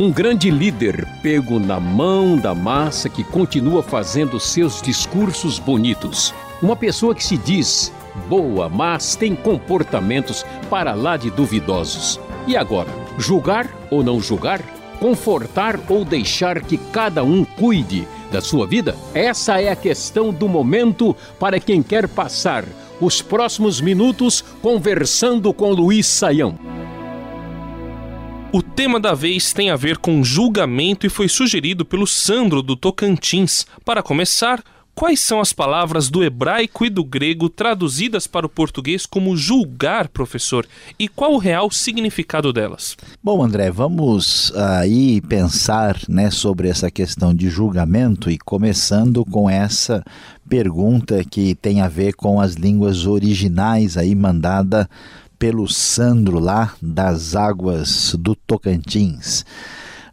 Um grande líder pego na mão da massa que continua fazendo seus discursos bonitos. Uma pessoa que se diz boa, mas tem comportamentos para lá de duvidosos. E agora, julgar ou não julgar? Confortar ou deixar que cada um cuide da sua vida? Essa é a questão do momento para quem quer passar os próximos minutos conversando com Luiz Saião. O tema da vez tem a ver com julgamento e foi sugerido pelo Sandro do Tocantins. Para começar, Quais são as palavras do hebraico e do grego traduzidas para o português como julgar, professor? E qual o real significado delas? Bom, André, vamos aí pensar né, sobre essa questão de julgamento e começando com essa pergunta que tem a ver com as línguas originais aí mandada pelo Sandro lá das águas do Tocantins.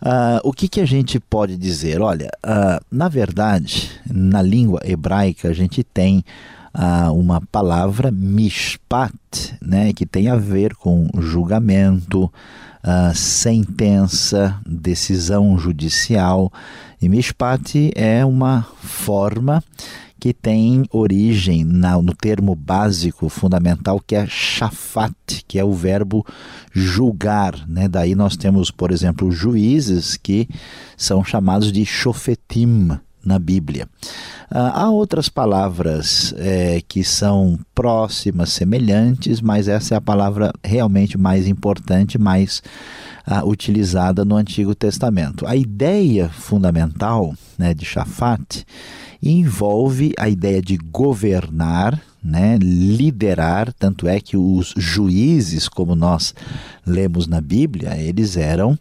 Uh, o que, que a gente pode dizer? Olha, uh, na verdade, na língua hebraica, a gente tem uh, uma palavra mishpat, né, que tem a ver com julgamento, sentença, decisão judicial. E mishpat é uma forma que tem origem na, no termo básico fundamental que é shafat, que é o verbo julgar. Né? Daí nós temos, por exemplo, juízes que são chamados de shofetim na Bíblia. Ah, há outras palavras é, que são próximas, semelhantes, mas essa é a palavra realmente mais importante, mais ah, utilizada no Antigo Testamento. A ideia fundamental né, de Shafat envolve a ideia de governar, né, liderar, tanto é que os juízes, como nós lemos na Bíblia, eles eram,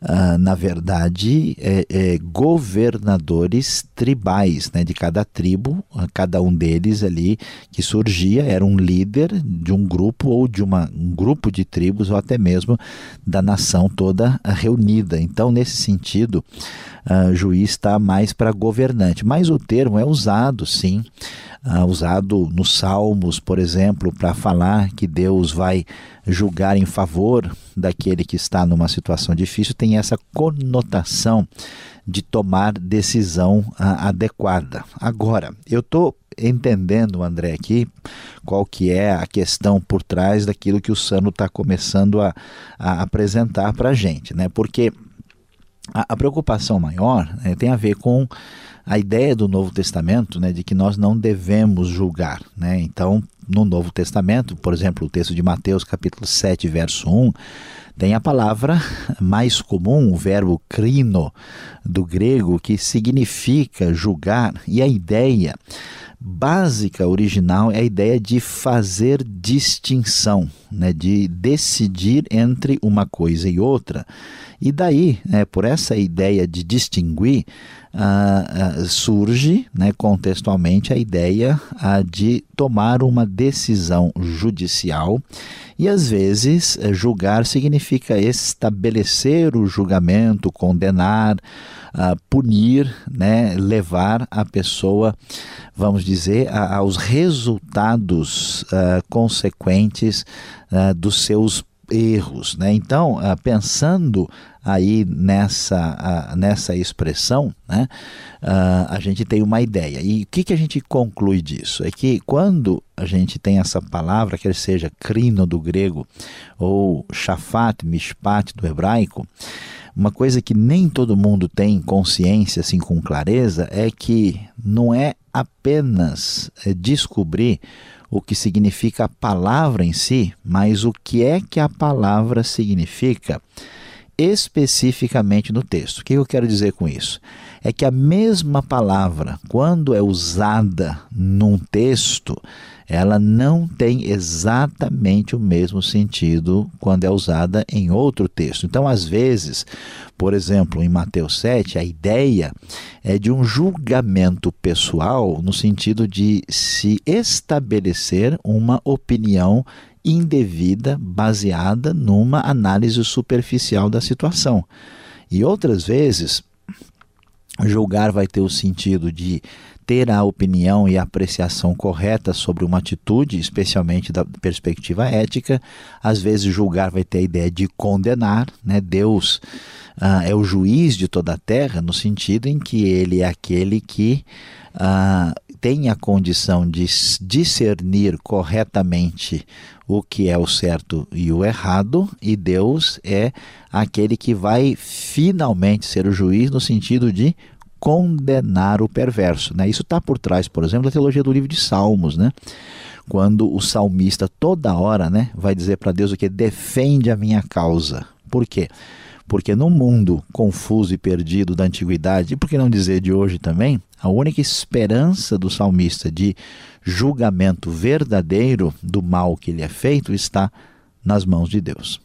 ah, na verdade, é, é, governadores tribais né, de cada tribo, cada um deles ali que surgia era um líder de um grupo ou de uma, um grupo de tribos ou até mesmo da nação toda reunida. Então, nesse sentido, uh, juiz está mais para governante, mas o termo é usado, sim, uh, usado nos Salmos, por exemplo, para falar que Deus vai julgar em favor daquele que está numa situação difícil, tem essa conotação de tomar decisão uh, adequada. Agora, eu estou entendendo, André, aqui qual que é a questão por trás daquilo que o Sano está começando a, a apresentar para a gente, né? Porque a, a preocupação maior né, tem a ver com a ideia do Novo Testamento né, de que nós não devemos julgar. Né? Então, no Novo Testamento, por exemplo, o texto de Mateus, capítulo 7, verso 1, tem a palavra mais comum, o verbo crino, do grego, que significa julgar, e a ideia básica, original, é a ideia de fazer distinção, né, de decidir entre uma coisa e outra. E daí, né, por essa ideia de distinguir, uh, uh, surge né, contextualmente a ideia uh, de tomar uma decisão judicial. E às vezes, eh, julgar significa estabelecer o julgamento, condenar, punir, né, levar a pessoa, vamos dizer, a, aos resultados consequentes dos seus erros. Né? Então, uh, pensando aí nessa, uh, nessa expressão, né, uh, a gente tem uma ideia. E o que, que a gente conclui disso? É que quando a gente tem essa palavra, quer seja crino do grego ou shafat, mishpat do hebraico, uma coisa que nem todo mundo tem consciência assim com clareza é que não é apenas é, descobrir o que significa a palavra em si, mas o que é que a palavra significa especificamente no texto. O que eu quero dizer com isso? É que a mesma palavra, quando é usada num texto, ela não tem exatamente o mesmo sentido quando é usada em outro texto. Então, às vezes, por exemplo, em Mateus 7, a ideia é de um julgamento pessoal no sentido de se estabelecer uma opinião indevida baseada numa análise superficial da situação. E outras vezes, Julgar vai ter o sentido de ter a opinião e a apreciação correta sobre uma atitude, especialmente da perspectiva ética. Às vezes, julgar vai ter a ideia de condenar, né? Deus ah, é o juiz de toda a terra, no sentido em que ele é aquele que ah, tem a condição de discernir corretamente o que é o certo e o errado, e Deus é aquele que vai finalmente ser o juiz no sentido de condenar o perverso. Né? Isso está por trás, por exemplo, da teologia do livro de Salmos, né? quando o salmista toda hora né, vai dizer para Deus o que? Defende a minha causa. Por quê? Porque no mundo confuso e perdido da antiguidade, e por que não dizer de hoje também, a única esperança do salmista de julgamento verdadeiro do mal que lhe é feito está nas mãos de Deus.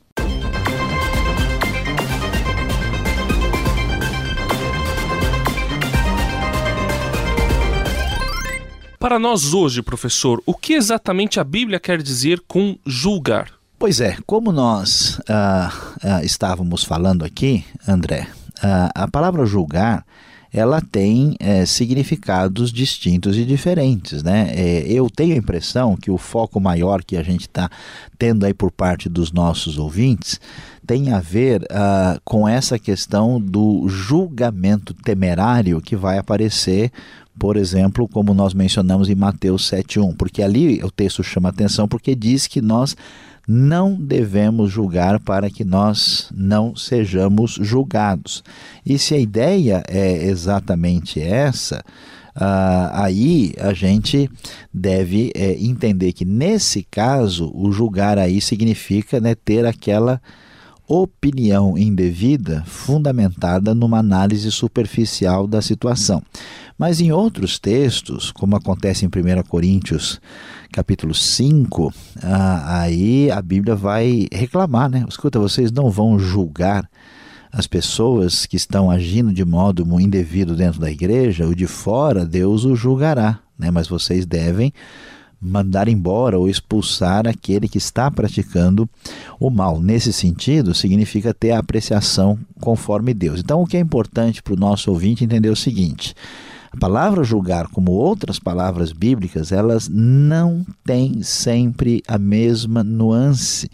Para nós hoje, professor, o que exatamente a Bíblia quer dizer com julgar? Pois é, como nós uh, uh, estávamos falando aqui, André, uh, a palavra julgar ela tem é, significados distintos e diferentes. Né? É, eu tenho a impressão que o foco maior que a gente está tendo aí por parte dos nossos ouvintes tem a ver uh, com essa questão do julgamento temerário que vai aparecer por exemplo, como nós mencionamos em Mateus 7:1, porque ali o texto chama atenção porque diz que nós não devemos julgar para que nós não sejamos julgados. E se a ideia é exatamente essa, Uh, aí a gente deve é, entender que nesse caso o julgar aí significa né, ter aquela opinião indevida fundamentada numa análise superficial da situação. Mas em outros textos, como acontece em 1 Coríntios, capítulo 5, ah, aí a Bíblia vai reclamar, né? Escuta, vocês não vão julgar as pessoas que estão agindo de modo indevido dentro da igreja, o de fora Deus o julgará, né? Mas vocês devem mandar embora ou expulsar aquele que está praticando o mal. Nesse sentido, significa ter a apreciação conforme Deus. Então, o que é importante para o nosso ouvinte entender é o seguinte: a palavra julgar, como outras palavras bíblicas, elas não têm sempre a mesma nuance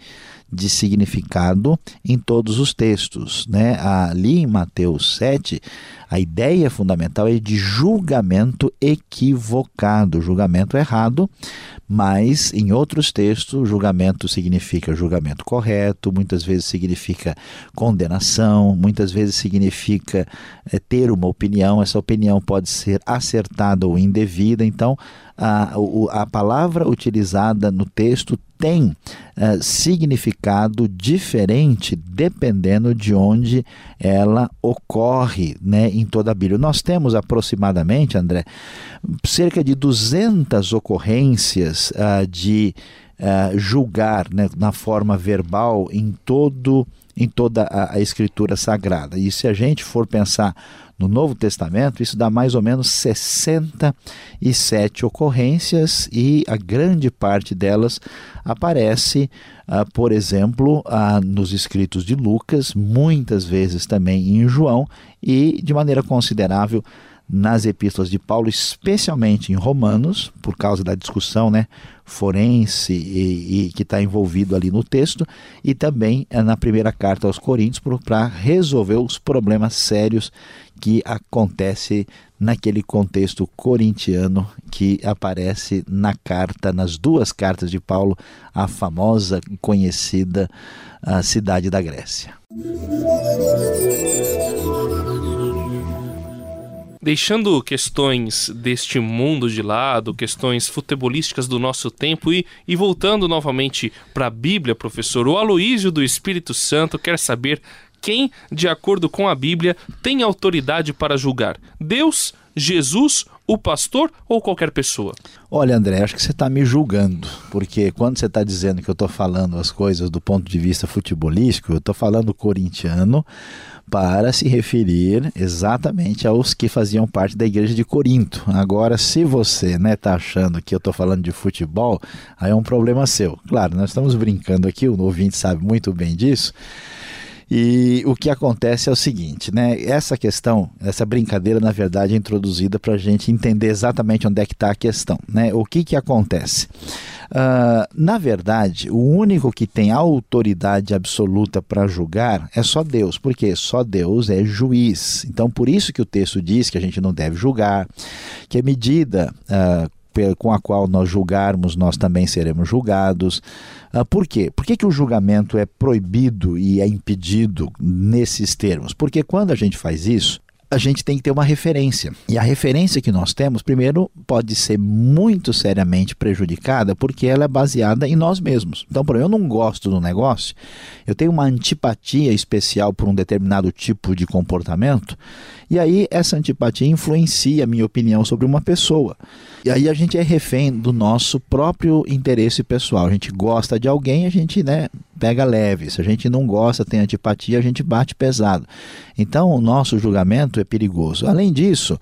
de significado em todos os textos. Né? Ali em Mateus 7, a ideia fundamental é de julgamento equivocado, julgamento errado, mas em outros textos, julgamento significa julgamento correto, muitas vezes significa condenação, muitas vezes significa é, ter uma opinião, essa opinião pode ser acertada ou indevida, então a, a palavra utilizada no texto tem uh, significado diferente dependendo de onde ela ocorre né, em toda a Bíblia. Nós temos aproximadamente, André, cerca de 200 ocorrências uh, de uh, julgar né, na forma verbal em todo em toda a, a escritura sagrada. E se a gente for pensar no Novo Testamento, isso dá mais ou menos 67 ocorrências e a grande parte delas aparece, uh, por exemplo, uh, nos escritos de Lucas, muitas vezes também em João e de maneira considerável nas epístolas de Paulo, especialmente em Romanos, por causa da discussão né, forense e, e que está envolvido ali no texto, e também é na primeira carta aos Coríntios para resolver os problemas sérios que acontece naquele contexto corintiano que aparece na carta, nas duas cartas de Paulo, a famosa e conhecida a cidade da Grécia. Deixando questões deste mundo de lado, questões futebolísticas do nosso tempo e, e voltando novamente para a Bíblia, professor, o Aloísio do Espírito Santo quer saber quem, de acordo com a Bíblia, tem autoridade para julgar: Deus, Jesus, o pastor ou qualquer pessoa? Olha, André, acho que você está me julgando, porque quando você está dizendo que eu estou falando as coisas do ponto de vista futebolístico, eu estou falando corintiano para se referir exatamente aos que faziam parte da igreja de Corinto. Agora, se você está né, tá achando que eu estou falando de futebol, aí é um problema seu. Claro, nós estamos brincando aqui, o ouvinte sabe muito bem disso. E o que acontece é o seguinte, né? Essa questão, essa brincadeira, na verdade, é introduzida para a gente entender exatamente onde é que está a questão, né? O que que acontece? Uh, na verdade, o único que tem autoridade absoluta para julgar é só Deus, porque só Deus é juiz. Então, por isso que o texto diz que a gente não deve julgar, que a medida uh, com a qual nós julgarmos, nós também seremos julgados. Uh, por quê? Por que, que o julgamento é proibido e é impedido nesses termos? Porque quando a gente faz isso, a gente tem que ter uma referência. E a referência que nós temos, primeiro, pode ser muito seriamente prejudicada porque ela é baseada em nós mesmos. Então, por exemplo, eu não gosto do negócio, eu tenho uma antipatia especial por um determinado tipo de comportamento, e aí essa antipatia influencia a minha opinião sobre uma pessoa. E aí a gente é refém do nosso próprio interesse pessoal. A gente gosta de alguém, a gente né, pega leve. Se a gente não gosta, tem antipatia, a gente bate pesado. Então o nosso julgamento é perigoso. Além disso,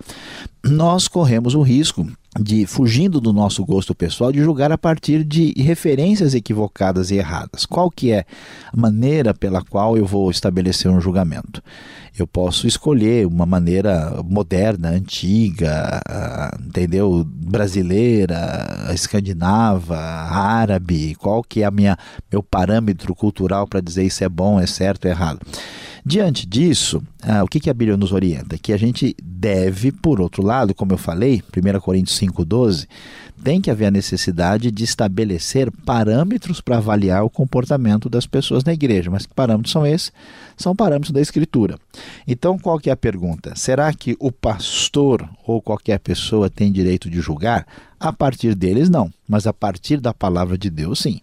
nós corremos o risco de, fugindo do nosso gosto pessoal, de julgar a partir de referências equivocadas e erradas. Qual que é a maneira pela qual eu vou estabelecer um julgamento? Eu posso escolher uma maneira moderna, antiga, entendeu? Brasileira, escandinava, árabe, qual que é a minha meu parâmetro cultural para dizer isso é bom, é certo, é errado. Diante disso, ah, o que, que a Bíblia nos orienta? Que a gente deve, por outro lado, como eu falei, 1 Coríntios 5,12, tem que haver a necessidade de estabelecer parâmetros para avaliar o comportamento das pessoas na igreja. Mas que parâmetros são esses? São parâmetros da Escritura. Então, qual que é a pergunta? Será que o pastor ou qualquer pessoa tem direito de julgar? A partir deles, não, mas a partir da palavra de Deus, sim.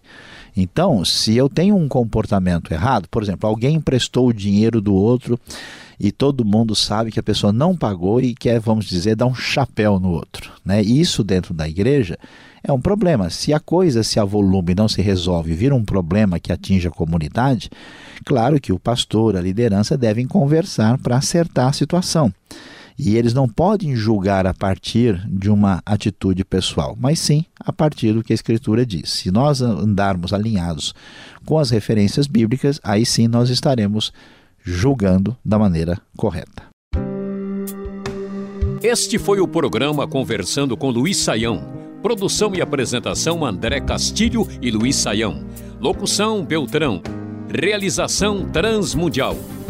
Então, se eu tenho um comportamento errado, por exemplo, alguém emprestou o dinheiro do outro e todo mundo sabe que a pessoa não pagou e quer, vamos dizer, dar um chapéu no outro. Né? Isso dentro da igreja é um problema. Se a coisa se avolume e não se resolve, vira um problema que atinge a comunidade, claro que o pastor, a liderança devem conversar para acertar a situação. E eles não podem julgar a partir de uma atitude pessoal, mas sim a partir do que a Escritura diz. Se nós andarmos alinhados com as referências bíblicas, aí sim nós estaremos julgando da maneira correta. Este foi o programa Conversando com Luiz Saião. Produção e apresentação André Castilho e Luiz Saião. Locução Beltrão. Realização Transmundial.